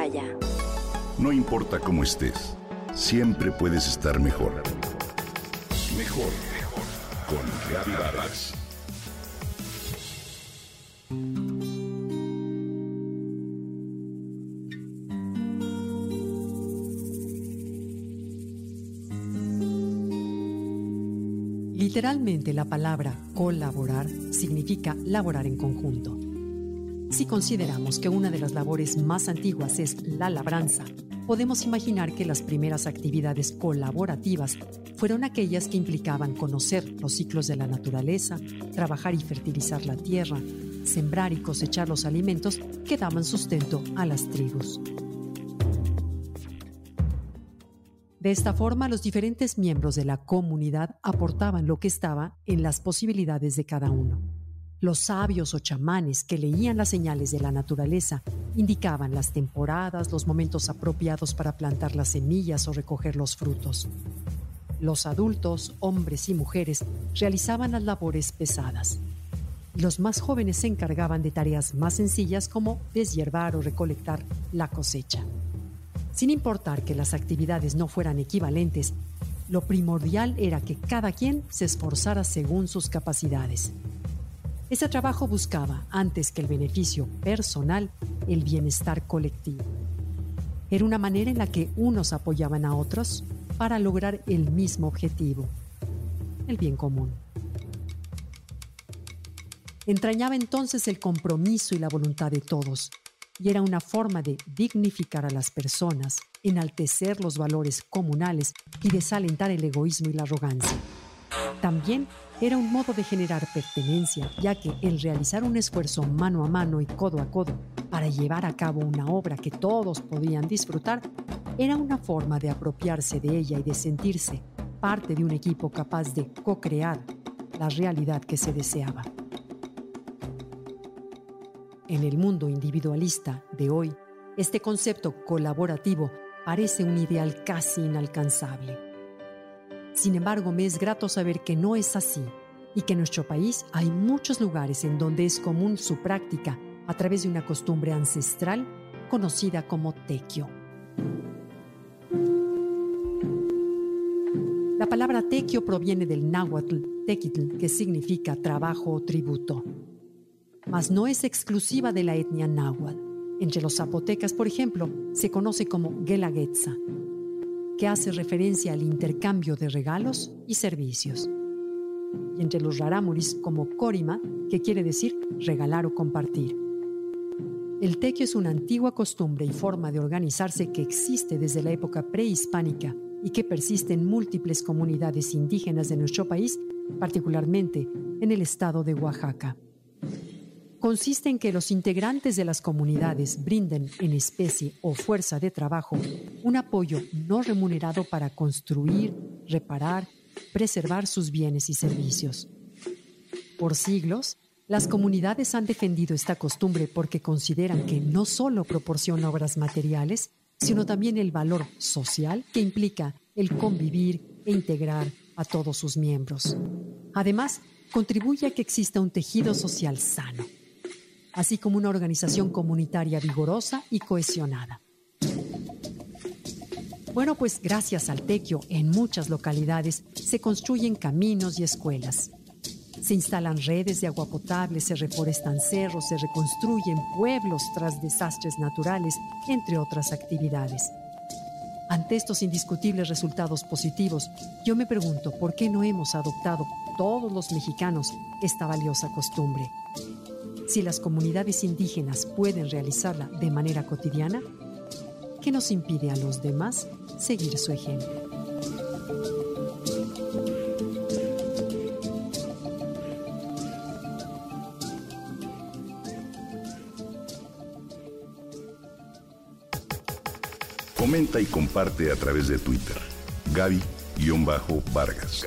Himalaya. No importa cómo estés, siempre puedes estar mejor. Mejor, mejor. Con Vargas. Literalmente la palabra colaborar significa laborar en conjunto. Si consideramos que una de las labores más antiguas es la labranza, podemos imaginar que las primeras actividades colaborativas fueron aquellas que implicaban conocer los ciclos de la naturaleza, trabajar y fertilizar la tierra, sembrar y cosechar los alimentos que daban sustento a las tribus. De esta forma, los diferentes miembros de la comunidad aportaban lo que estaba en las posibilidades de cada uno. Los sabios o chamanes que leían las señales de la naturaleza indicaban las temporadas, los momentos apropiados para plantar las semillas o recoger los frutos. Los adultos, hombres y mujeres, realizaban las labores pesadas. Los más jóvenes se encargaban de tareas más sencillas como deshiervar o recolectar la cosecha. Sin importar que las actividades no fueran equivalentes, lo primordial era que cada quien se esforzara según sus capacidades. Ese trabajo buscaba, antes que el beneficio personal, el bienestar colectivo. Era una manera en la que unos apoyaban a otros para lograr el mismo objetivo, el bien común. Entrañaba entonces el compromiso y la voluntad de todos, y era una forma de dignificar a las personas, enaltecer los valores comunales y desalentar el egoísmo y la arrogancia. También era un modo de generar pertenencia, ya que el realizar un esfuerzo mano a mano y codo a codo para llevar a cabo una obra que todos podían disfrutar era una forma de apropiarse de ella y de sentirse parte de un equipo capaz de co-crear la realidad que se deseaba. En el mundo individualista de hoy, este concepto colaborativo parece un ideal casi inalcanzable. Sin embargo, me es grato saber que no es así y que en nuestro país hay muchos lugares en donde es común su práctica a través de una costumbre ancestral conocida como tequio. La palabra tequio proviene del náhuatl tequitl, que significa trabajo o tributo mas no es exclusiva de la etnia náhuatl. Entre los zapotecas, por ejemplo, se conoce como Guelaguetza, que hace referencia al intercambio de regalos y servicios. Y entre los rarámuris como Corima, que quiere decir regalar o compartir. El tequio es una antigua costumbre y forma de organizarse que existe desde la época prehispánica y que persiste en múltiples comunidades indígenas de nuestro país, particularmente en el estado de Oaxaca consiste en que los integrantes de las comunidades brinden en especie o fuerza de trabajo un apoyo no remunerado para construir, reparar, preservar sus bienes y servicios. Por siglos, las comunidades han defendido esta costumbre porque consideran que no solo proporciona obras materiales, sino también el valor social que implica el convivir e integrar a todos sus miembros. Además, contribuye a que exista un tejido social sano así como una organización comunitaria vigorosa y cohesionada. Bueno, pues gracias al tequio en muchas localidades se construyen caminos y escuelas. Se instalan redes de agua potable, se reforestan cerros, se reconstruyen pueblos tras desastres naturales, entre otras actividades. Ante estos indiscutibles resultados positivos, yo me pregunto por qué no hemos adoptado todos los mexicanos esta valiosa costumbre. Si las comunidades indígenas pueden realizarla de manera cotidiana, ¿qué nos impide a los demás seguir su ejemplo? Comenta y comparte a través de Twitter. Gaby-Vargas.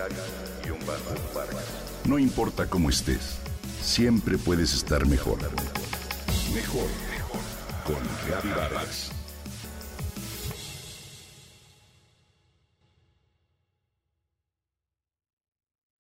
No importa cómo estés siempre puedes estar mejor. Mejor, mejor. Con Gaby Vargas.